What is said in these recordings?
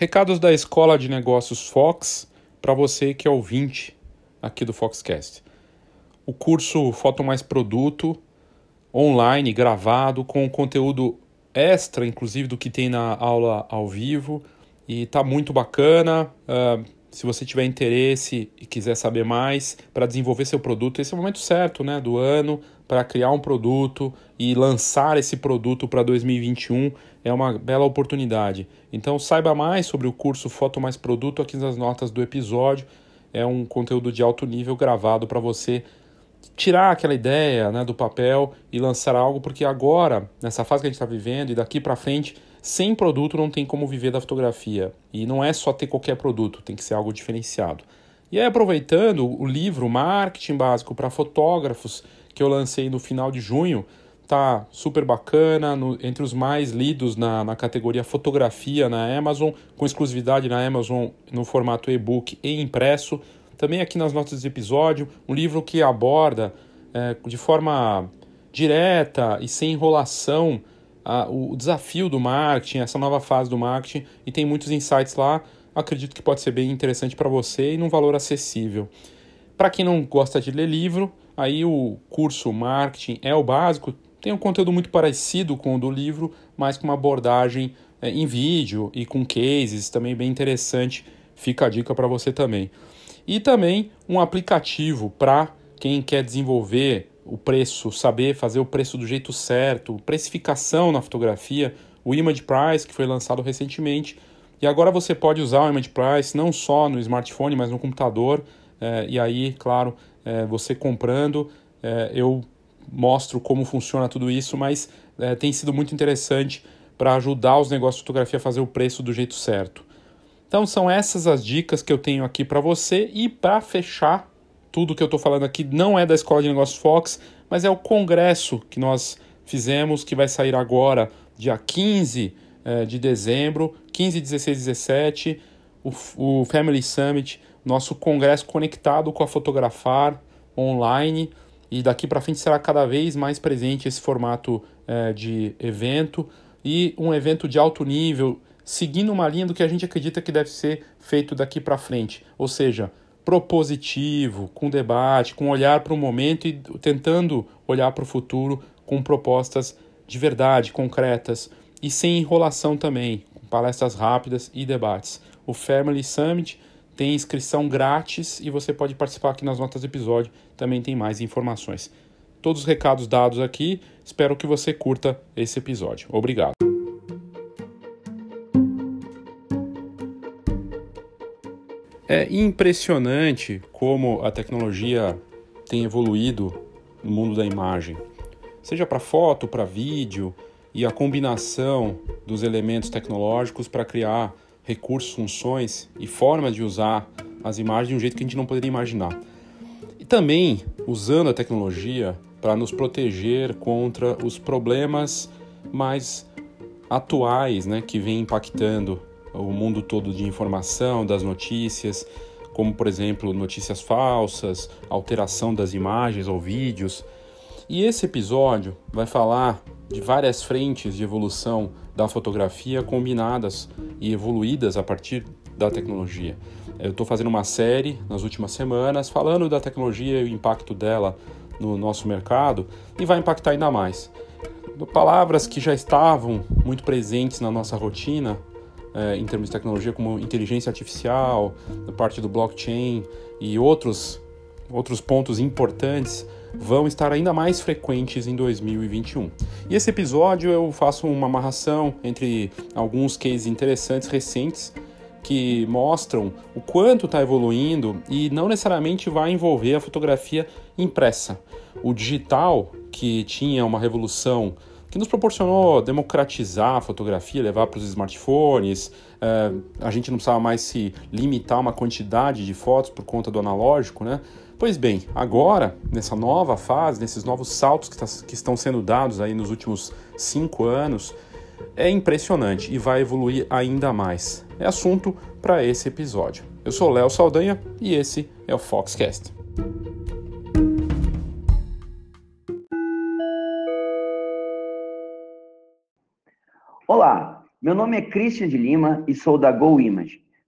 Recados da Escola de Negócios Fox para você que é ouvinte aqui do Foxcast. O curso Foto Mais Produto, online, gravado, com conteúdo extra, inclusive, do que tem na aula ao vivo. E tá muito bacana. Uh, se você tiver interesse e quiser saber mais para desenvolver seu produto, esse é o momento certo né, do ano para criar um produto e lançar esse produto para 2021 é uma bela oportunidade. Então saiba mais sobre o curso Foto Mais Produto aqui nas notas do episódio. É um conteúdo de alto nível gravado para você tirar aquela ideia né, do papel e lançar algo, porque agora, nessa fase que a gente está vivendo e daqui para frente, sem produto não tem como viver da fotografia. E não é só ter qualquer produto, tem que ser algo diferenciado. E aí, aproveitando o livro Marketing Básico para Fotógrafos, que eu lancei no final de junho, tá super bacana, no, entre os mais lidos na, na categoria fotografia na Amazon, com exclusividade na Amazon no formato e-book e impresso. Também aqui nas notas do episódio, um livro que aborda é, de forma direta e sem enrolação a, o, o desafio do marketing, essa nova fase do marketing, e tem muitos insights lá. Acredito que pode ser bem interessante para você e num valor acessível. Para quem não gosta de ler livro, aí o curso Marketing é o básico, tem um conteúdo muito parecido com o do livro, mas com uma abordagem é, em vídeo e com cases também bem interessante. Fica a dica para você também. E também um aplicativo para quem quer desenvolver o preço, saber fazer o preço do jeito certo, precificação na fotografia, o Image Price, que foi lançado recentemente. E agora você pode usar o Image Price não só no smartphone, mas no computador. É, e aí, claro, é, você comprando, é, eu mostro como funciona tudo isso, mas é, tem sido muito interessante para ajudar os negócios de fotografia a fazer o preço do jeito certo. Então são essas as dicas que eu tenho aqui para você e para fechar tudo que eu estou falando aqui não é da Escola de Negócios Fox, mas é o congresso que nós fizemos que vai sair agora, dia 15 é, de dezembro, 15, 16 17, o, o Family Summit nosso congresso conectado com a Fotografar online. E daqui para frente será cada vez mais presente esse formato é, de evento. E um evento de alto nível, seguindo uma linha do que a gente acredita que deve ser feito daqui para frente, ou seja, propositivo, com debate, com olhar para o momento e tentando olhar para o futuro com propostas de verdade, concretas e sem enrolação também, com palestras rápidas e debates. O Family Summit tem inscrição grátis e você pode participar aqui nas notas do episódio, também tem mais informações. Todos os recados dados aqui, espero que você curta esse episódio. Obrigado. É impressionante como a tecnologia tem evoluído no mundo da imagem, seja para foto, para vídeo e a combinação dos elementos tecnológicos para criar recursos, funções e formas de usar as imagens de um jeito que a gente não poderia imaginar. E também usando a tecnologia para nos proteger contra os problemas mais atuais, né, que vem impactando o mundo todo de informação, das notícias, como por exemplo notícias falsas, alteração das imagens ou vídeos. E esse episódio vai falar de várias frentes de evolução da fotografia combinadas e evoluídas a partir da tecnologia. Eu estou fazendo uma série nas últimas semanas falando da tecnologia e o impacto dela no nosso mercado e vai impactar ainda mais. Palavras que já estavam muito presentes na nossa rotina é, em termos de tecnologia, como inteligência artificial, parte do blockchain e outros, outros pontos importantes vão estar ainda mais frequentes em 2021. E esse episódio eu faço uma amarração entre alguns cases interessantes recentes que mostram o quanto está evoluindo e não necessariamente vai envolver a fotografia impressa. O digital, que tinha uma revolução que nos proporcionou democratizar a fotografia, levar para os smartphones, é, a gente não precisava mais se limitar a uma quantidade de fotos por conta do analógico, né? Pois bem, agora, nessa nova fase, nesses novos saltos que, tá, que estão sendo dados aí nos últimos cinco anos, é impressionante e vai evoluir ainda mais. É assunto para esse episódio. Eu sou Léo Saldanha e esse é o Foxcast. Olá, Meu nome é Christian de Lima e sou da Go Image.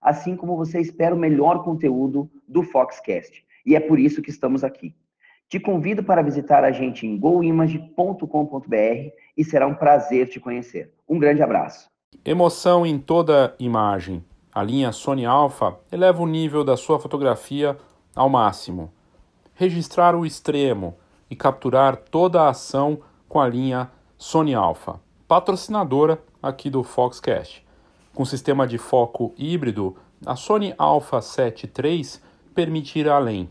assim como você espera o melhor conteúdo do Foxcast. E é por isso que estamos aqui. Te convido para visitar a gente em goimage.com.br e será um prazer te conhecer. Um grande abraço. Emoção em toda imagem. A linha Sony Alpha eleva o nível da sua fotografia ao máximo. Registrar o extremo e capturar toda a ação com a linha Sony Alpha, patrocinadora aqui do Foxcast. Com sistema de foco híbrido, a Sony Alpha 7 III permite ir além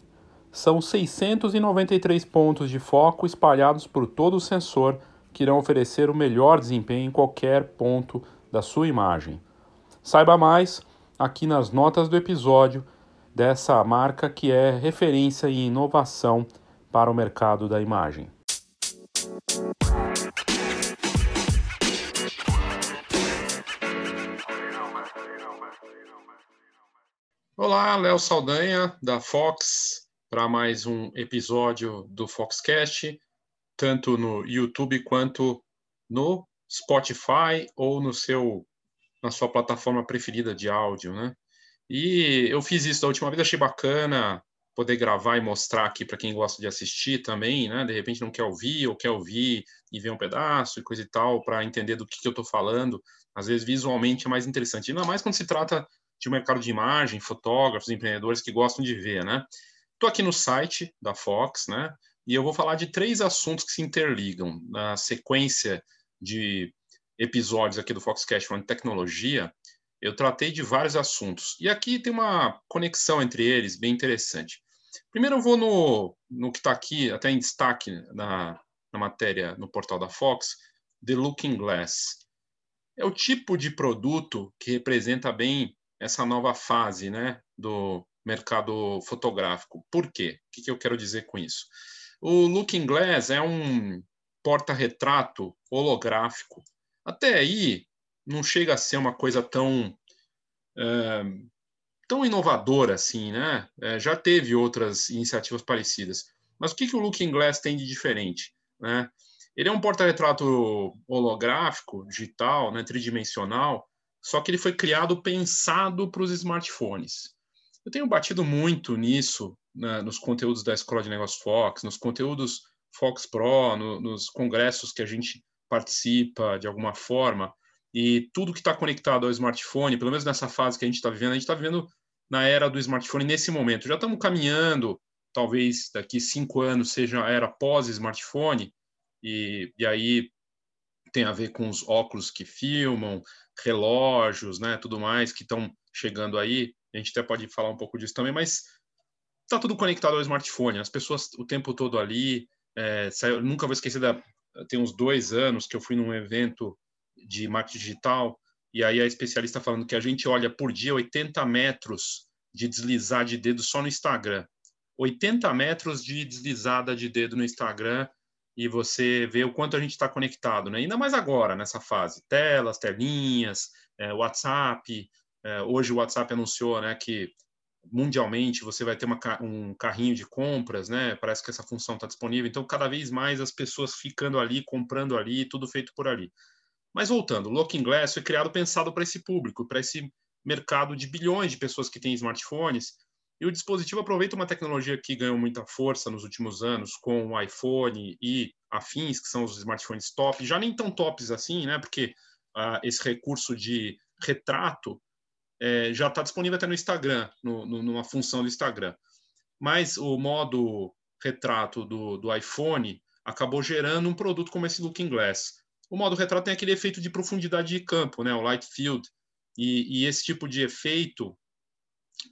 são 693 pontos de foco espalhados por todo o sensor que irão oferecer o melhor desempenho em qualquer ponto da sua imagem. Saiba mais aqui nas notas do episódio dessa marca que é referência em inovação para o mercado da imagem. Olá, Léo Saldanha da Fox para mais um episódio do Foxcast, tanto no YouTube quanto no Spotify ou no seu na sua plataforma preferida de áudio, né? E eu fiz isso da última vez, achei bacana poder gravar e mostrar aqui para quem gosta de assistir também, né? De repente não quer ouvir ou quer ouvir e ver um pedaço e coisa e tal para entender do que, que eu estou falando. Às vezes visualmente é mais interessante, ainda mais quando se trata de mercado de imagem, fotógrafos, empreendedores que gostam de ver, né? Estou aqui no site da Fox, né? E eu vou falar de três assuntos que se interligam na sequência de episódios aqui do Foxcast falando de tecnologia. Eu tratei de vários assuntos. E aqui tem uma conexão entre eles bem interessante. Primeiro eu vou no, no que está aqui, até em destaque na, na matéria no portal da Fox, The Looking Glass. É o tipo de produto que representa bem essa nova fase né, do, mercado fotográfico. Por quê? O que eu quero dizer com isso? O Looking Glass é um porta-retrato holográfico. Até aí, não chega a ser uma coisa tão é, tão inovadora assim, né? É, já teve outras iniciativas parecidas. Mas o que, que o Looking Glass tem de diferente? Né? Ele é um porta-retrato holográfico, digital, né, tridimensional, só que ele foi criado pensado para os smartphones. Eu tenho batido muito nisso né, nos conteúdos da Escola de Negócios Fox, nos conteúdos Fox Pro, no, nos congressos que a gente participa de alguma forma, e tudo que está conectado ao smartphone, pelo menos nessa fase que a gente está vivendo, a gente está vivendo na era do smartphone nesse momento. Já estamos caminhando, talvez daqui cinco anos seja a era pós-smartphone, e, e aí tem a ver com os óculos que filmam, relógios, né, tudo mais que estão chegando aí a gente até pode falar um pouco disso também, mas está tudo conectado ao smartphone, as pessoas o tempo todo ali. É, saiu, nunca vou esquecer da. Tem uns dois anos que eu fui num evento de marketing digital e aí a especialista falando que a gente olha por dia 80 metros de deslizar de dedo só no Instagram. 80 metros de deslizada de dedo no Instagram e você vê o quanto a gente está conectado, né? Ainda mais agora, nessa fase. Telas, telinhas, é, WhatsApp, é, hoje o WhatsApp anunciou né, que mundialmente você vai ter uma, um carrinho de compras, né? Parece que essa função está disponível. Então, cada vez mais as pessoas ficando ali, comprando ali, tudo feito por ali. Mas voltando, o Looking Glass foi criado pensado para esse público, para esse mercado de bilhões de pessoas que têm smartphones. E o dispositivo aproveita uma tecnologia que ganhou muita força nos últimos anos com o iPhone e afins, que são os smartphones top, já nem tão tops assim, né? Porque uh, esse recurso de retrato é, já está disponível até no Instagram, no, no, numa função do Instagram. Mas o modo retrato do, do iPhone acabou gerando um produto como esse Looking Glass. O modo retrato tem aquele efeito de profundidade de campo, né? o light field, e, e esse tipo de efeito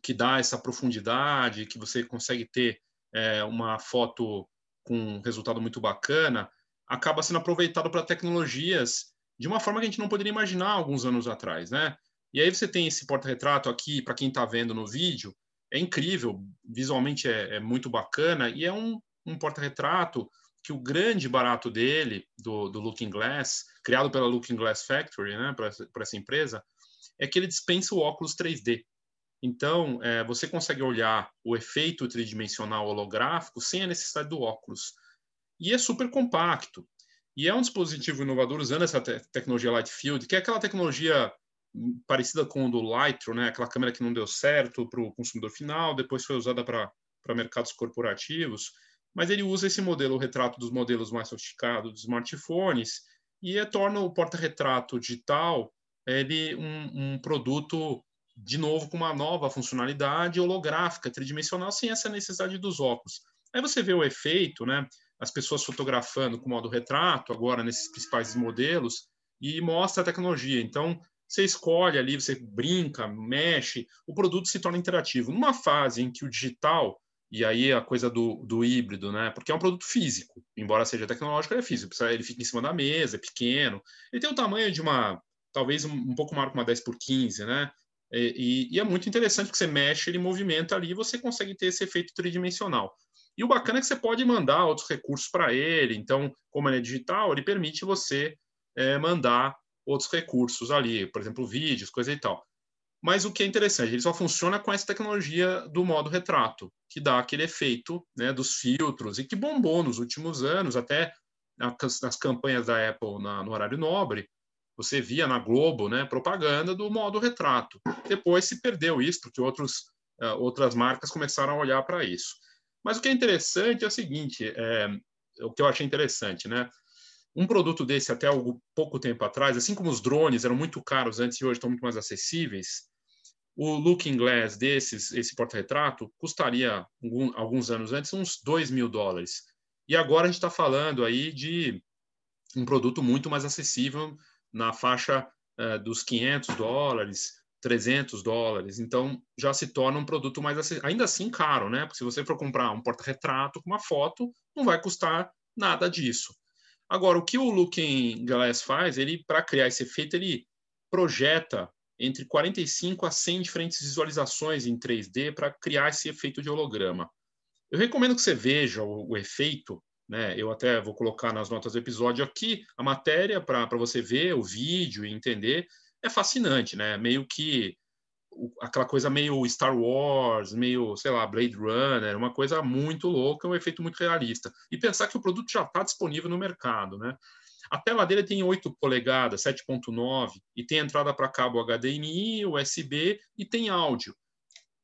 que dá essa profundidade, que você consegue ter é, uma foto com um resultado muito bacana, acaba sendo aproveitado para tecnologias de uma forma que a gente não poderia imaginar alguns anos atrás, né? E aí você tem esse porta-retrato aqui, para quem está vendo no vídeo, é incrível, visualmente é, é muito bacana, e é um, um porta-retrato que o grande barato dele, do, do Looking Glass, criado pela Looking Glass Factory, né, para essa empresa, é que ele dispensa o óculos 3D. Então, é, você consegue olhar o efeito tridimensional holográfico sem a necessidade do óculos. E é super compacto. E é um dispositivo inovador usando essa te tecnologia Light Field, que é aquela tecnologia parecida com o do Lightroom, né? aquela câmera que não deu certo para o consumidor final, depois foi usada para mercados corporativos. Mas ele usa esse modelo, o retrato dos modelos mais sofisticados dos smartphones, e é, torna o porta-retrato digital ele um, um produto de novo com uma nova funcionalidade holográfica, tridimensional, sem essa necessidade dos óculos. Aí você vê o efeito, né? As pessoas fotografando com modo retrato, agora nesses principais modelos, e mostra a tecnologia. Então, você escolhe ali, você brinca, mexe, o produto se torna interativo. Numa fase em que o digital, e aí a coisa do, do híbrido, né? Porque é um produto físico, embora seja tecnológico, ele é físico. Ele fica em cima da mesa, é pequeno. Ele tem o tamanho de uma, talvez um, um pouco maior que uma 10 por 15, né? E, e, é muito interessante que você mexe, ele movimenta ali e você consegue ter esse efeito tridimensional. E o bacana é que você pode mandar outros recursos para ele. Então, como ele é digital, ele permite você é, mandar outros recursos ali, por exemplo, vídeos, coisa e tal. Mas o que é interessante, ele só funciona com essa tecnologia do modo retrato, que dá aquele efeito né, dos filtros e que bombou nos últimos anos, até nas campanhas da Apple na, no horário nobre, você via na Globo, né, propaganda do modo retrato. Depois se perdeu isso, porque outros, uh, outras marcas começaram a olhar para isso. Mas o que é interessante é o seguinte, é, o que eu achei interessante, né? Um produto desse até algo, pouco tempo atrás, assim como os drones eram muito caros antes e hoje estão muito mais acessíveis, o Looking Glass desses, esse porta-retrato, custaria algum, alguns anos antes uns 2 mil dólares. E agora a gente está falando aí de um produto muito mais acessível, na faixa uh, dos 500 dólares, 300 dólares. Então, já se torna um produto mais acessível. Ainda assim, caro, né? Porque se você for comprar um porta-retrato com uma foto, não vai custar nada disso. Agora, o que o Looking Glass faz, ele, para criar esse efeito, ele projeta entre 45 a 100 diferentes visualizações em 3D para criar esse efeito de holograma. Eu recomendo que você veja o, o efeito né? Eu até vou colocar nas notas do episódio aqui a matéria para você ver o vídeo e entender. É fascinante, né? Meio que aquela coisa meio Star Wars, meio, sei lá, Blade Runner, uma coisa muito louca, um efeito muito realista. E pensar que o produto já está disponível no mercado, né? A tela dele tem 8 polegadas, 7.9, e tem entrada para cabo HDMI, USB e tem áudio.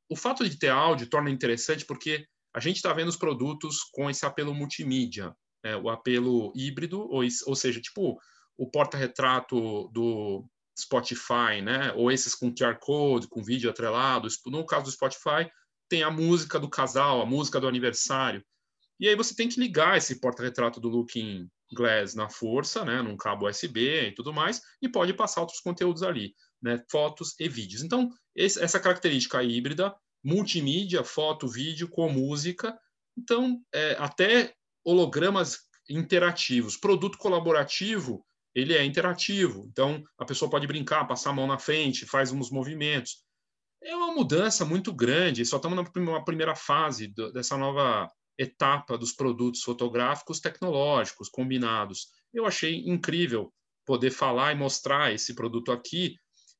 O fato de ter áudio torna interessante porque a gente está vendo os produtos com esse apelo multimídia, né? o apelo híbrido, ou, ou seja, tipo o porta-retrato do Spotify, né? ou esses com QR Code, com vídeo atrelado. No caso do Spotify, tem a música do casal, a música do aniversário. E aí você tem que ligar esse porta-retrato do Looking Glass na força, né, num cabo USB e tudo mais, e pode passar outros conteúdos ali, né, fotos e vídeos. Então, esse, essa característica híbrida multimídia, foto, vídeo com música. Então, é, até hologramas interativos. Produto colaborativo, ele é interativo. Então, a pessoa pode brincar, passar a mão na frente, faz uns movimentos. É uma mudança muito grande. Só estamos na primeira fase dessa nova etapa dos produtos fotográficos tecnológicos combinados. Eu achei incrível poder falar e mostrar esse produto aqui,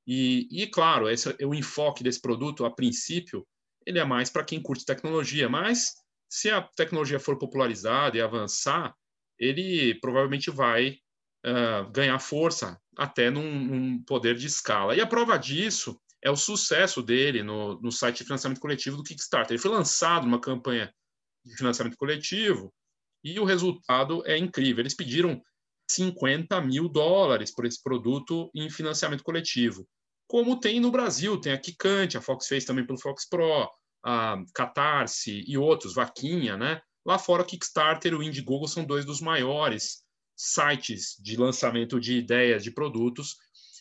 e, e claro, esse, o enfoque desse produto, a princípio, ele é mais para quem curte tecnologia, mas se a tecnologia for popularizada e avançar, ele provavelmente vai uh, ganhar força até num, num, poder de escala. E a prova disso é o sucesso dele no, no site de financiamento coletivo do Kickstarter. Ele foi lançado numa campanha de financiamento coletivo e o resultado é incrível. Eles pediram 50 mil dólares por esse produto em financiamento coletivo. Como tem no Brasil, tem a Kikante, a Fox fez também pelo Fox Pro, a Catarse e outros, Vaquinha, né? Lá fora, o Kickstarter e o Indiegogo são dois dos maiores sites de lançamento de ideias, de produtos,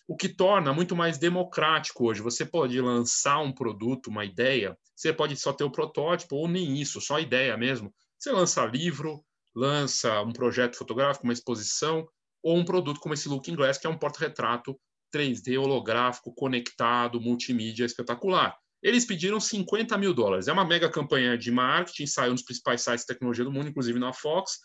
o que torna muito mais democrático hoje. Você pode lançar um produto, uma ideia, você pode só ter o protótipo ou nem isso, só ideia mesmo. Você lança livro, lança um projeto fotográfico, uma exposição, ou um produto como esse Looking Glass, que é um porta-retrato 3D holográfico conectado, multimídia espetacular. Eles pediram 50 mil dólares. É uma mega campanha de marketing, saiu nos principais sites de tecnologia do mundo, inclusive na Fox.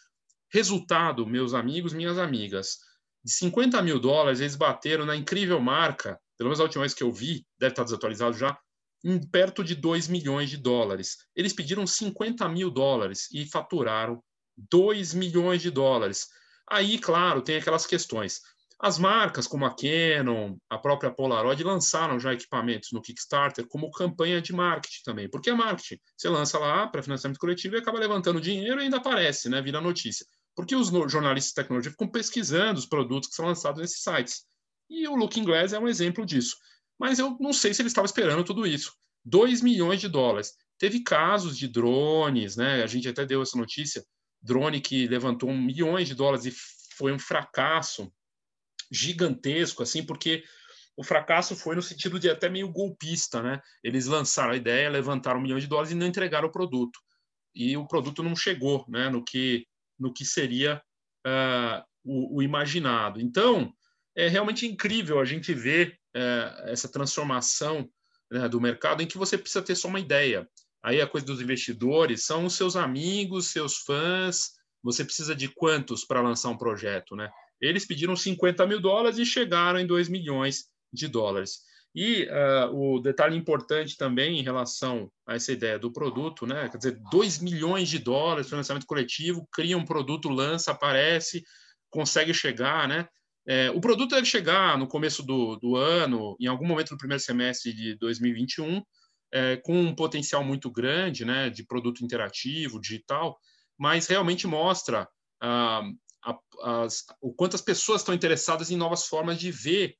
Resultado, meus amigos, minhas amigas, de 50 mil dólares, eles bateram na incrível marca, pelo menos a última vez que eu vi, deve estar desatualizado já, em perto de 2 milhões de dólares. Eles pediram 50 mil dólares e faturaram 2 milhões de dólares. Aí, claro, tem aquelas questões. As marcas como a Canon, a própria Polaroid lançaram já equipamentos no Kickstarter como campanha de marketing também, porque é marketing. Você lança lá para financiamento coletivo e acaba levantando dinheiro e ainda aparece, né, vira notícia. Porque os jornalistas de tecnologia ficam pesquisando os produtos que são lançados nesses sites. E o Looking Glass é um exemplo disso. Mas eu não sei se ele estava esperando tudo isso. 2 milhões de dólares. Teve casos de drones, né? A gente até deu essa notícia. Drone que levantou milhões de dólares e foi um fracasso gigantesco, assim, porque o fracasso foi no sentido de até meio golpista, né? Eles lançaram a ideia, levantaram um milhão de dólares e não entregaram o produto. E o produto não chegou, né? No que, no que seria uh, o, o, imaginado. Então, é realmente incrível a gente ver uh, essa transformação né, do mercado em que você precisa ter só uma ideia. Aí a coisa dos investidores são os seus amigos, seus fãs. Você precisa de quantos para lançar um projeto, né? Eles pediram 50 mil dólares e chegaram em 2 milhões de dólares. E uh, o detalhe importante também em relação a essa ideia do produto, né? Quer dizer, 2 milhões de dólares, financiamento coletivo, cria um produto, lança, aparece, consegue chegar, né? É, o produto deve chegar no começo do, do, ano, em algum momento do primeiro semestre de 2021, é, com um potencial muito grande, né? De produto interativo, digital, mas realmente mostra ah, a, as, o quanto as pessoas estão interessadas em novas formas de ver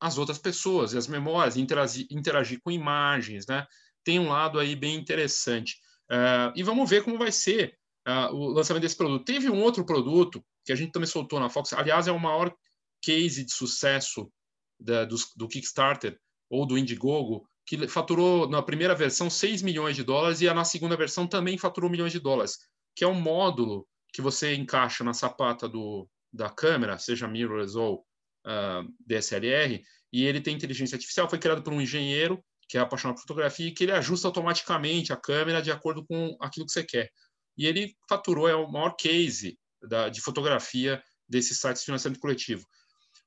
as outras pessoas e as memórias, interagir, interagir com imagens, né? Tem um lado aí bem interessante. Uh, e vamos ver como vai ser uh, o lançamento desse produto. Teve um outro produto que a gente também soltou na Fox, aliás, é o maior case de sucesso da, do, do Kickstarter ou do Indiegogo, que faturou na primeira versão 6 milhões de dólares e na segunda versão também faturou milhões de dólares, que é um módulo que você encaixa na sapata do, da câmera, seja mirrorless ou uh, ah, DSLR, e ele tem inteligência artificial, foi criado por um engenheiro que é apaixonado por fotografia e que ele ajusta automaticamente a câmera de acordo com aquilo que você quer. E ele faturou, é o maior case da, de fotografia desses sites de financiamento coletivo.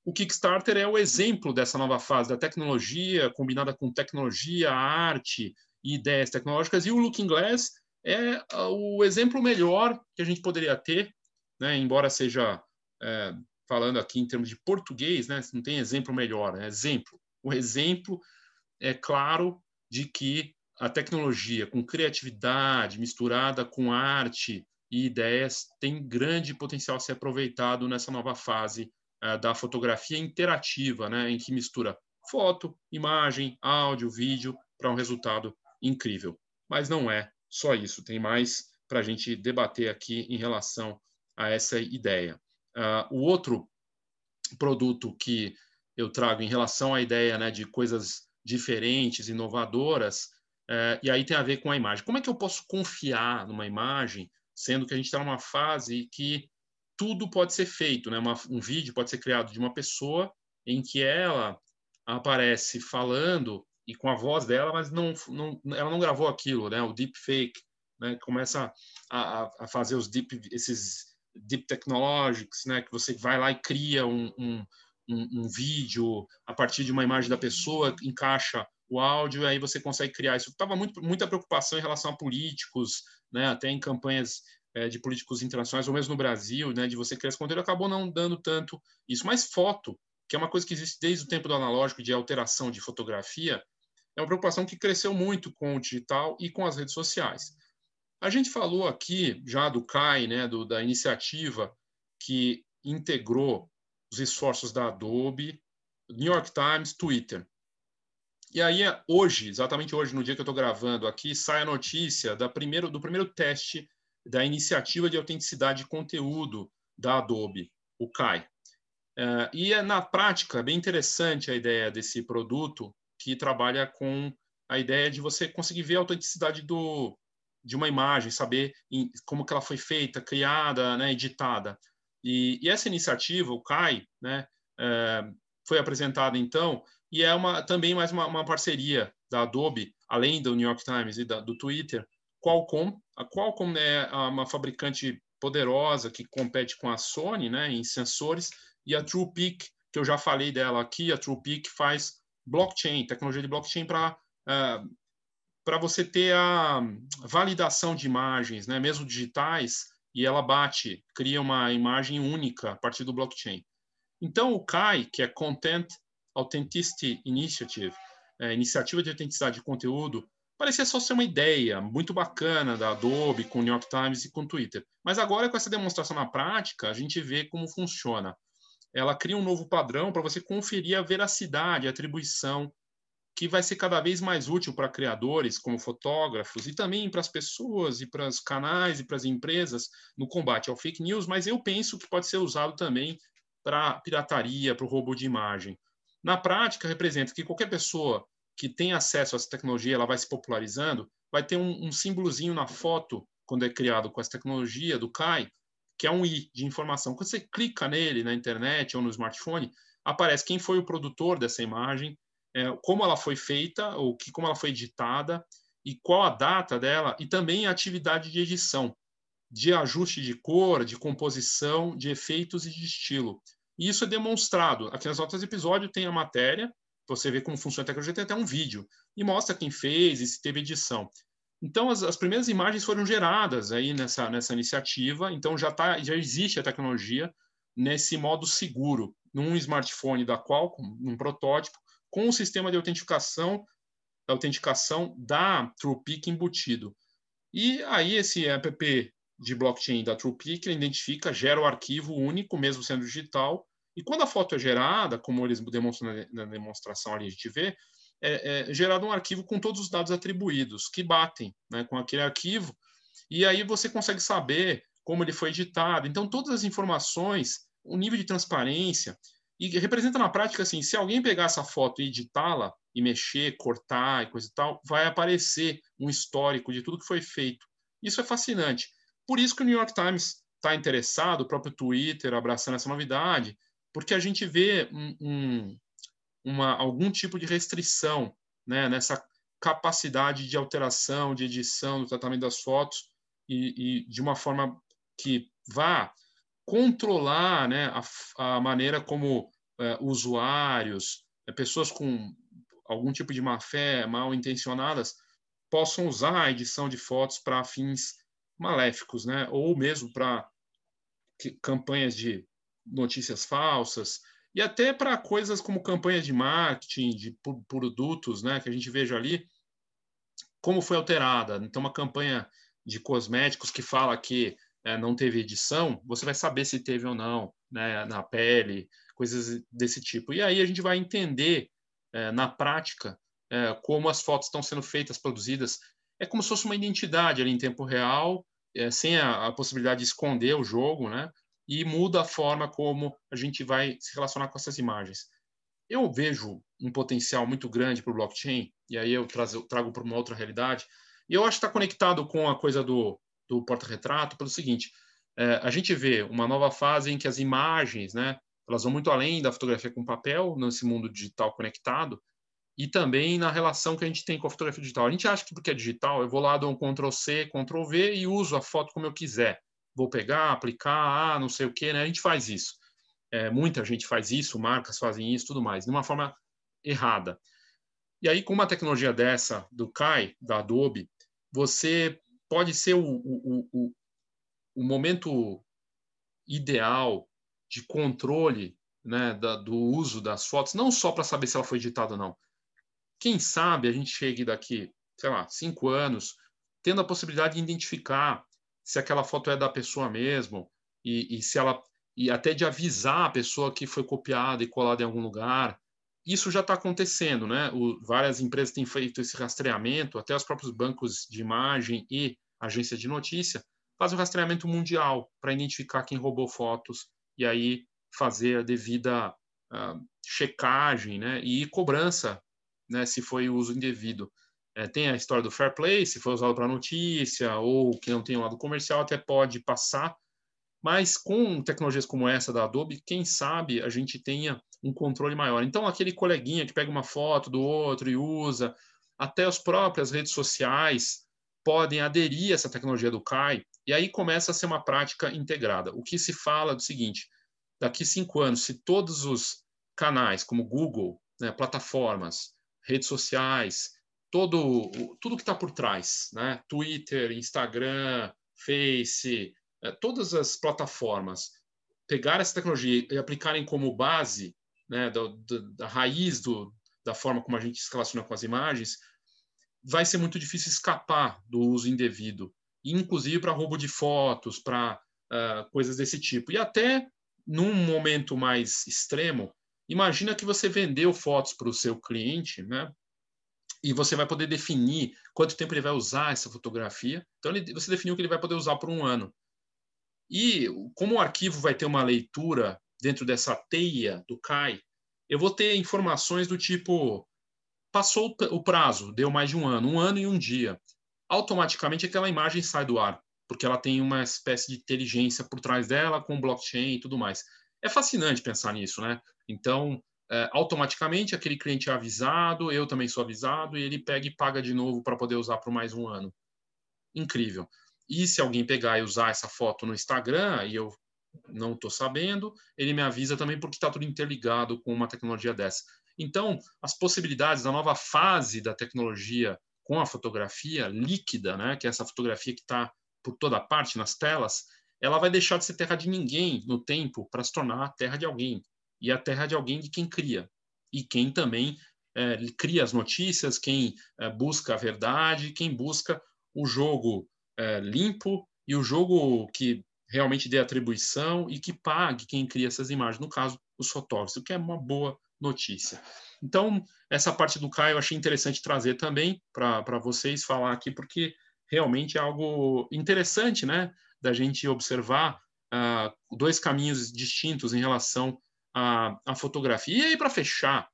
O Kickstarter é o exemplo dessa nova fase da tecnologia combinada com tecnologia, arte e ideias tecnológicas, e o Looking Glass é ah, o exemplo melhor que a gente poderia ter, né? embora seja é, falando aqui em termos de português, né? não tem exemplo melhor, é exemplo. O exemplo é claro de que a tecnologia com criatividade misturada com arte e ideias tem grande potencial a ser aproveitado nessa nova fase é, da fotografia interativa, né? em que mistura foto, imagem, áudio, vídeo para um resultado incrível. Mas não é só isso, tem mais para a gente debater aqui em relação a essa ideia. Uh, o outro produto que eu trago em relação à ideia né, de coisas diferentes, inovadoras, uh, e aí tem a ver com a imagem. Como é que eu posso confiar numa imagem, sendo que a gente está numa fase que tudo pode ser feito, né? Uma, um vídeo pode ser criado de uma pessoa em que ela aparece falando e com a voz dela, mas não, não, ela não gravou aquilo, né? O deep fake, né? Começa a, a fazer os deep, esses deep technologics, né? Que você vai lá e cria um, um, um, vídeo a partir de uma imagem da pessoa, encaixa o áudio, e aí você consegue criar isso. Tava muito, muita preocupação em relação a políticos, né? Até em campanhas é, de políticos internacionais, ou mesmo no Brasil, né? De você criar esse conteúdo, acabou não dando tanto isso. Mas foto, que é uma coisa que existe desde o tempo do analógico de alteração de fotografia, é uma preocupação que cresceu muito com o digital e com as redes sociais. A gente falou aqui já do CAI, né, do, da iniciativa que integrou os esforços da Adobe, New York Times, Twitter. E aí, hoje, exatamente hoje, no dia que eu estou gravando aqui, sai a notícia da primeiro, do primeiro teste da iniciativa de autenticidade de conteúdo da Adobe, o CAI. Uh, e é, na prática, é bem interessante a ideia desse produto, que trabalha com a ideia de você conseguir ver a autenticidade do, de uma imagem, saber em, como que ela foi feita, criada, né, editada. E, e, essa iniciativa, o CAI, né, é, foi apresentada então e é uma, também mais uma, uma parceria da Adobe, além do New York Times e da, do Twitter, Qualcomm. A Qualcomm é uma fabricante poderosa que compete com a Sony né, em sensores, e a TruePic, que eu já falei dela aqui, a TruePic faz blockchain, tecnologia de blockchain para uh, para você ter a validação de imagens, né, mesmo digitais, e ela bate, cria uma imagem única a partir do blockchain. Então, o CAI, que é Content Authenticity Initiative, é, iniciativa de autenticidade de conteúdo, parecia só ser uma ideia muito bacana da Adobe com o New York Times e com o Twitter. Mas agora, com essa demonstração na prática, a gente vê como funciona. Ela cria um novo padrão para você conferir a veracidade, a atribuição que vai ser cada vez mais útil para criadores, como fotógrafos, e também para as pessoas, e para os canais, e para as empresas no combate ao fake news, mas eu penso que pode ser usado também para pirataria, para o roubo de imagem. Na prática, representa que qualquer pessoa que tem acesso a essa tecnologia, ela vai se popularizando, vai ter um, um símbolozinho na foto, quando é criado com essa tecnologia do CAI, que é um I de informação. Quando você clica nele na internet ou no smartphone, aparece quem foi o produtor dessa imagem, é, como ela foi feita, ou que, como ela foi editada, e qual a data dela, e também a atividade de edição, de ajuste de cor, de composição, de efeitos e de estilo. E isso é demonstrado. Aqui nas notas do episódio tem a matéria, você vê como funciona a tecnologia, tem até um vídeo, e mostra quem fez e se teve edição. Então, as, as primeiras imagens foram geradas aí nessa, nessa iniciativa, então já, tá, já existe a tecnologia nesse modo seguro, num smartphone da Qualcomm, num protótipo, com o sistema de autenticação, autenticação da TruePic embutido. E aí esse app de blockchain da TruePic identifica, gera o arquivo único, mesmo sendo digital, e quando a foto é gerada, como eles demonstram na demonstração ali, a gente vê, é, é gerado um arquivo com todos os dados atribuídos, que batem né, com aquele arquivo, e aí você consegue saber como ele foi editado. Então, todas as informações, o nível de transparência, e representa na prática assim, se alguém pegar essa foto e editá-la, e mexer, cortar e coisa e tal, vai aparecer um histórico de tudo que foi feito. Isso é fascinante. Por isso que o New York Times está interessado, o próprio Twitter abraçando essa novidade, porque a gente vê um, um, uma, algum tipo de restrição né, nessa capacidade de alteração, de edição, do tratamento das fotos, e, e de uma forma que vá controlar né, a, a maneira como é, usuários, é, pessoas com algum tipo de má fé, mal intencionadas, possam usar a edição de fotos para fins maléficos, né? ou mesmo para campanhas de notícias falsas, e até para coisas como campanhas de marketing, de produtos, né, que a gente veja ali, como foi alterada. Então, uma campanha de cosméticos que fala que é, não teve edição, você vai saber se teve ou não, né, na pele, coisas desse tipo. E aí a gente vai entender é, na prática é, como as fotos estão sendo feitas, produzidas. É como se fosse uma identidade ali em tempo real, é, sem a, a, possibilidade de esconder o jogo, né? E muda a forma como a gente vai se relacionar com essas imagens. Eu vejo um potencial muito grande para o blockchain, e aí eu trago, trago para uma outra realidade. E eu acho que está conectado com a coisa do, do porta-retrato pelo seguinte: é, a gente vê uma nova fase em que as imagens, né, elas vão muito além da fotografia com papel nesse mundo digital conectado e também na relação que a gente tem com a fotografia digital. A gente acha que porque é digital, eu vou lá, dou um Ctrl C, Ctrl V e uso a foto como eu quiser. Vou pegar, aplicar, ah, não sei o que, né? A gente faz isso. É, muita gente faz isso, marcas fazem isso, tudo mais, de uma forma errada. E aí, com uma tecnologia dessa do Kai, da Adobe, você pode ser o, o, o, o momento ideal de controle né, da, do uso das fotos, não só para saber se ela foi editada ou não. Quem sabe a gente chegue daqui, sei lá, cinco anos, tendo a possibilidade de identificar se aquela foto é da pessoa mesmo e, e se ela e até de avisar a pessoa que foi copiada e colada em algum lugar. Isso já está acontecendo, né? O, várias empresas têm feito esse rastreamento, até os próprios bancos de imagem e agências de notícia fazem um rastreamento mundial para identificar quem roubou fotos e aí fazer a devida uh, checagem né, e cobrança né, se foi uso indevido. É, tem a história do fair play, se foi usado para notícia ou que não tem lado comercial, até pode passar, mas com tecnologias como essa da Adobe, quem sabe a gente tenha um controle maior. Então, aquele coleguinha que pega uma foto do outro e usa, até as próprias redes sociais podem aderir a essa tecnologia do CAI, e aí começa a ser uma prática integrada. O que se fala é o seguinte: daqui cinco anos, se todos os canais, como Google, né, plataformas, redes sociais, todo, tudo que está por trás, né, Twitter, Instagram, Face, é, todas as plataformas, pegar essa tecnologia e aplicarem como base né, da, da, da raiz do, da forma como a gente se relaciona com as imagens, vai ser muito difícil escapar do uso indevido, inclusive para roubo de fotos, para uh, coisas desse tipo. E até num momento mais extremo, imagina que você vendeu fotos para o seu cliente, né? E você vai poder definir quanto tempo ele vai usar essa fotografia. Então, ele, você definiu que ele vai poder usar por um ano. E como o arquivo vai ter uma leitura dentro dessa teia do CAI, eu vou ter informações do tipo passou o prazo, deu mais de um ano, um ano e um dia. Automaticamente aquela imagem sai do ar, porque ela tem uma espécie de inteligência por trás dela, com blockchain e tudo mais. É fascinante pensar nisso, né? Então, é, automaticamente aquele cliente é avisado, eu também sou avisado, e ele pega e paga de novo para poder usar por mais um ano. Incrível. E se alguém pegar e usar essa foto no Instagram, e eu não estou sabendo, ele me avisa também porque está tudo interligado com uma tecnologia dessa. Então, as possibilidades da nova fase da tecnologia com a fotografia líquida, né, que é essa fotografia que está por toda parte nas telas, ela vai deixar de ser terra de ninguém no tempo para se tornar a terra de alguém. E a terra de alguém de quem cria. E quem também é, cria as notícias, quem é, busca a verdade, quem busca o jogo é, limpo e o jogo que realmente dê atribuição e que pague quem cria essas imagens, no caso, os fotógrafos, o que é uma boa notícia. Então, essa parte do Caio eu achei interessante trazer também para vocês falar aqui, porque realmente é algo interessante, né, da gente observar uh, dois caminhos distintos em relação à, à fotografia. E aí, para fechar,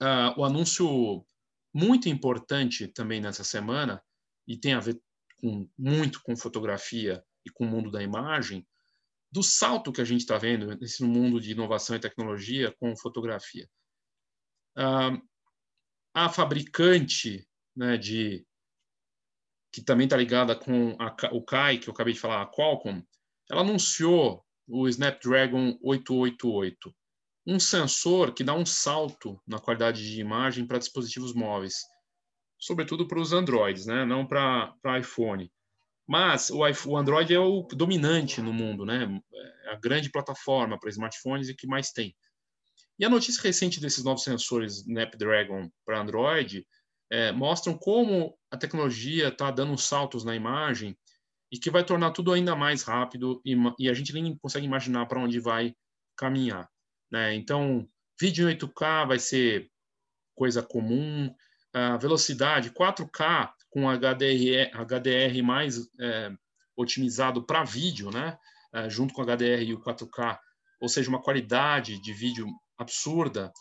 uh, o anúncio muito importante também nessa semana, e tem a ver com, muito com fotografia e com o mundo da imagem, do salto que a gente está vendo nesse mundo de inovação e tecnologia com fotografia. Ah, a fabricante né, de que também está ligada com a, o CAI, que eu acabei de falar, a Qualcomm, ela anunciou o Snapdragon 888, um sensor que dá um salto na qualidade de imagem para dispositivos móveis sobretudo para os Androids, né? não para iPhone. Mas o, o Android é o dominante no mundo, né? É a grande plataforma para smartphones e que mais tem. E a notícia recente desses novos sensores Snapdragon para Android é, mostram como a tecnologia está dando saltos na imagem e que vai tornar tudo ainda mais rápido e, e a gente nem consegue imaginar para onde vai caminhar. Né? Então, vídeo em 8K vai ser coisa comum, a velocidade 4K com HDR, HDR mais é, otimizado para vídeo, né? É, junto com HDR e o 4K, ou seja, uma qualidade de vídeo absurda,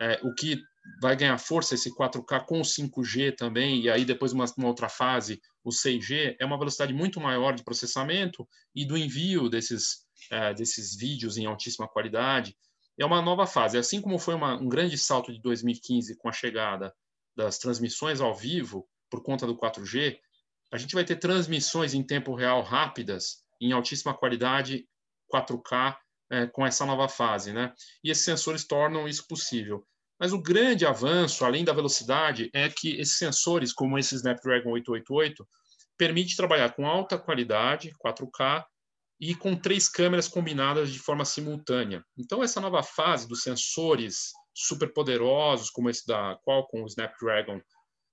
é, o que vai ganhar força esse 4K com o 5G também, e aí depois uma, uma outra fase, o 6G, é uma velocidade muito maior de processamento e do envio desses, é, desses vídeos em altíssima qualidade. É uma nova fase, assim como foi uma, um grande salto de 2015 com a chegada das transmissões ao vivo, por conta do 4G, a gente vai ter transmissões em tempo real rápidas, em altíssima qualidade, 4K, é, com essa nova fase. Né? E esses sensores tornam isso possível. Mas o grande avanço, além da velocidade, é que esses sensores, como esse Snapdragon 888, permite trabalhar com alta qualidade, 4K, e com três câmeras combinadas de forma simultânea. Então, essa nova fase dos sensores super poderosos, como esse da Qualcomm Snapdragon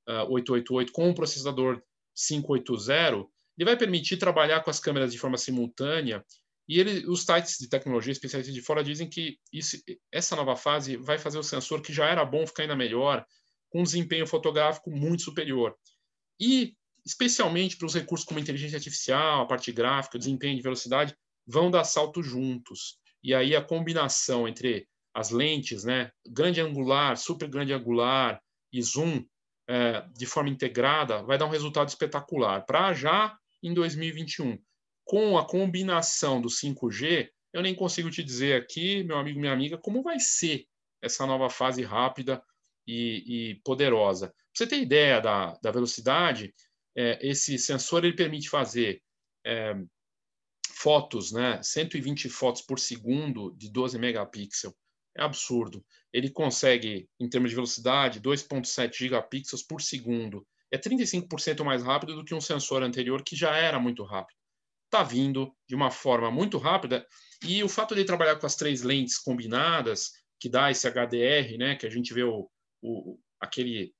uh, 888 com um processador 580, ele vai permitir trabalhar com as câmeras de forma simultânea. E ele, os sites de tecnologia, especialistas de fora, dizem que isso, essa nova fase vai fazer o sensor, que já era bom, ficar ainda melhor, com um desempenho fotográfico muito superior. E, especialmente para os recursos como inteligência artificial, a parte gráfica, desempenho de velocidade, vão dar salto juntos. E aí a combinação entre as lentes, né, grande angular, super grande angular e zoom é, de forma integrada, vai dar um resultado espetacular. Para já em 2021, com a combinação do 5G, eu nem consigo te dizer aqui, meu amigo, minha amiga, como vai ser essa nova fase rápida e, e poderosa. Pra você ter ideia da, da velocidade, é, esse sensor ele permite fazer é, fotos, né, 120 fotos por segundo de 12 megapixels. É absurdo. Ele consegue, em termos de velocidade, 2,7 gigapixels por segundo. É 35% mais rápido do que um sensor anterior que já era muito rápido. Está vindo de uma forma muito rápida e o fato de trabalhar com as três lentes combinadas, que dá esse HDR, né, que a gente vê o, o aquele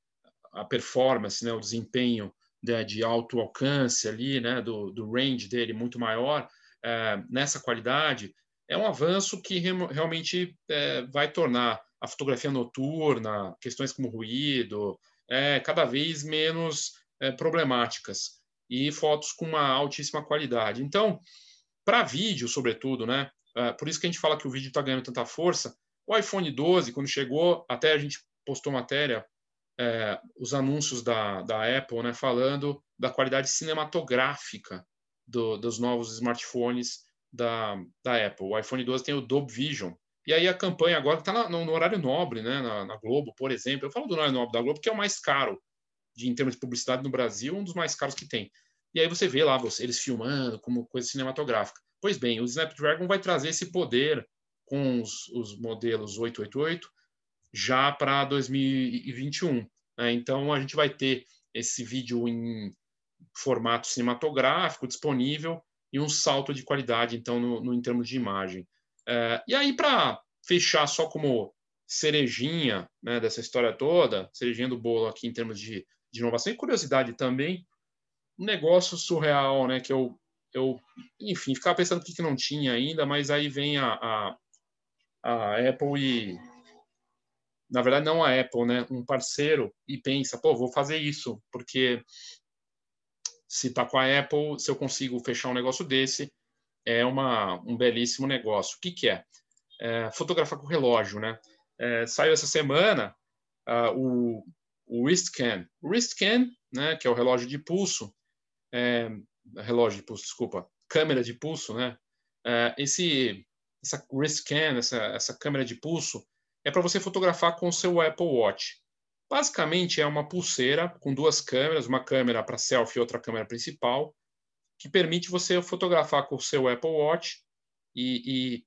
a performance, né, o desempenho de, de alto alcance ali, né, do, do range dele muito maior, é, nessa qualidade, é um avanço que re, realmente é, vai tornar a fotografia noturna, questões como ruído, é, cada vez menos é, problemáticas e fotos com uma altíssima qualidade. Então, para vídeo, sobretudo, né? É, por isso que a gente fala que o vídeo está ganhando tanta força. O iPhone 12, quando chegou, até a gente postou matéria, é, os anúncios da, da Apple, né, falando da qualidade cinematográfica do, dos novos smartphones da, da Apple. O iPhone 12 tem o Dolby Vision. E aí a campanha agora está no, no, horário nobre, né, na, na, Globo, por exemplo. Eu falo do horário nobre da Globo, que é o mais caro de, em termos de publicidade no Brasil, um dos mais caros que tem. E aí você vê lá você, eles filmando como coisa cinematográfica. Pois bem, o Snapdragon vai trazer esse poder com os, os modelos 888 já para 2021. Né? Então, a gente vai ter esse vídeo em formato cinematográfico disponível e um salto de qualidade, então, no, no em termos de imagem. É, e aí, para fechar só como cerejinha né, dessa história toda, cerejinha do bolo aqui em termos de, de inovação e curiosidade também, um negócio surreal, né, que eu, eu enfim, ficava pensando o que, que não tinha ainda, mas aí vem a, a, a Apple e na verdade não a Apple, né, um parceiro e pensa, pô, vou fazer isso, porque se tá com a Apple, se eu consigo fechar um negócio desse, é uma, um belíssimo negócio. O que, que é? é fotografar com relógio, né? É, saiu essa semana uh, o, o wristcan. O wristcan, né, que é o relógio de pulso, é, relógio de pulso, desculpa, câmera de pulso, né? É, esse essa wristcan, essa, essa câmera de pulso, é para você fotografar com o seu Apple Watch. Basicamente é uma pulseira com duas câmeras, uma câmera para selfie e outra câmera principal, que permite você fotografar com o seu Apple Watch e, e,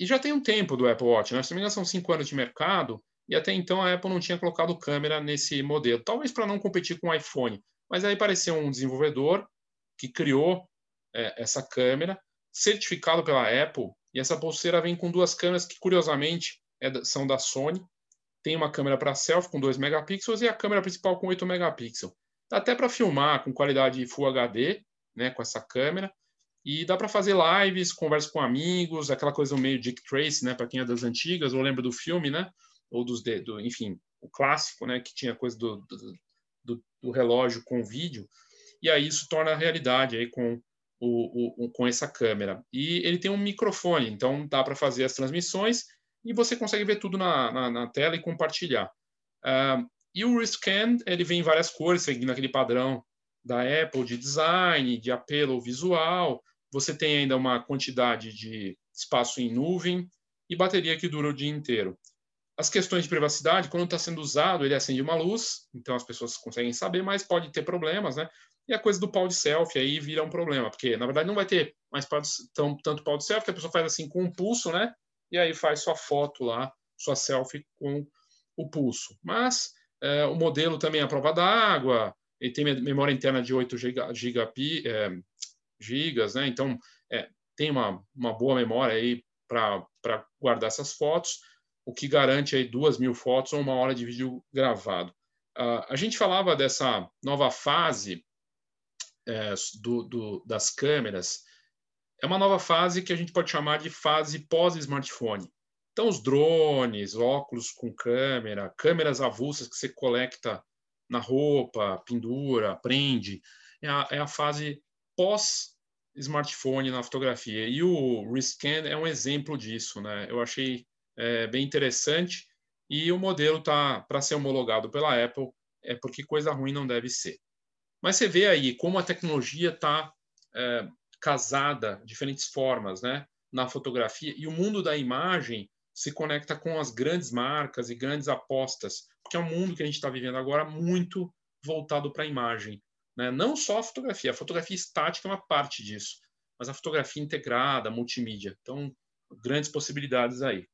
e já tem um tempo do Apple Watch, né? Se não são cinco anos de mercado e até então a Apple não tinha colocado câmera nesse modelo, talvez para não competir com o iPhone. Mas aí apareceu um desenvolvedor que criou é, essa câmera, certificado pela Apple, e essa pulseira vem com duas câmeras que, curiosamente, é, são da Sony. Tem uma câmera para selfie com 2 megapixels e a câmera principal com 8 megapixels. Dá até para filmar com qualidade Full HD, né, com essa câmera. E dá para fazer lives, conversa com amigos, aquela coisa meio Dick Trace, né, para quem é das antigas, ou lembra do filme, né, ou dos, do, enfim, o clássico, né, que tinha coisa do, do, do, relógio com vídeo. E aí isso torna a realidade aí com o, o, com essa câmera. E ele tem um microfone, então dá para fazer as transmissões e você consegue ver tudo na, na, na tela e compartilhar. Uh, e o Rescan, ele vem em várias cores, seguindo aquele padrão da Apple de design, de apelo visual. Você tem ainda uma quantidade de espaço em nuvem e bateria que dura o dia inteiro. As questões de privacidade, quando está sendo usado, ele acende uma luz, então as pessoas conseguem saber, mas pode ter problemas, né? E a coisa do pau de selfie aí vira um problema, porque na verdade não vai ter mais tanto pau de selfie, que a pessoa faz assim com um pulso, né? E aí faz sua foto lá, sua selfie com o pulso. Mas é, o modelo também é a prova d'água, ele tem memória interna de 8 giga, giga, é, gigas, né? Então é, tem uma, uma boa memória aí para guardar essas fotos, o que garante aí duas mil fotos ou uma hora de vídeo gravado. Uh, a gente falava dessa nova fase é, do, do, das câmeras é uma nova fase que a gente pode chamar de fase pós-smartphone. Então, os drones, óculos com câmera, câmeras avulsas que você conecta na roupa, pendura, prende, é a, é a fase pós-smartphone na fotografia. E o Rescan é um exemplo disso, né? Eu achei é, bem interessante e o modelo tá para ser homologado pela Apple, é porque coisa ruim não deve ser. Mas você vê aí como a tecnologia está é, casada, diferentes formas, né? na fotografia e o mundo da imagem se conecta com as grandes marcas e grandes apostas, porque é um mundo que a gente está vivendo agora muito voltado para a imagem. Né? Não só a fotografia, a fotografia estática é uma parte disso, mas a fotografia integrada, multimídia. Então, grandes possibilidades aí.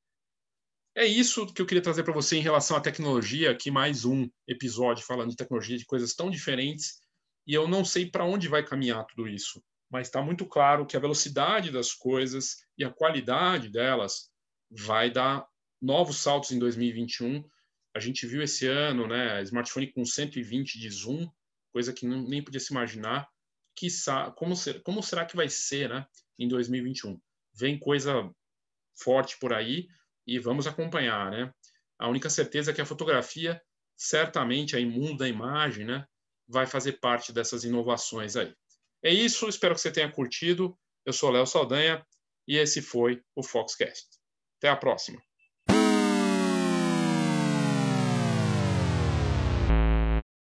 É isso que eu queria trazer para você em relação à tecnologia. Aqui mais um episódio falando de tecnologia, de coisas tão diferentes. E eu não sei para onde vai caminhar tudo isso, mas está muito claro que a velocidade das coisas e a qualidade delas vai dar novos saltos em 2021. A gente viu esse ano, né, smartphone com 120 de zoom, coisa que não, nem podia se imaginar. Que, como, ser, como será que vai ser né, em 2021? Vem coisa forte por aí e vamos acompanhar, né? A única certeza é que a fotografia, certamente, aí mundo da imagem, né, vai fazer parte dessas inovações aí. É isso, espero que você tenha curtido. Eu sou Léo Saldanha e esse foi o Foxcast. Até a próxima.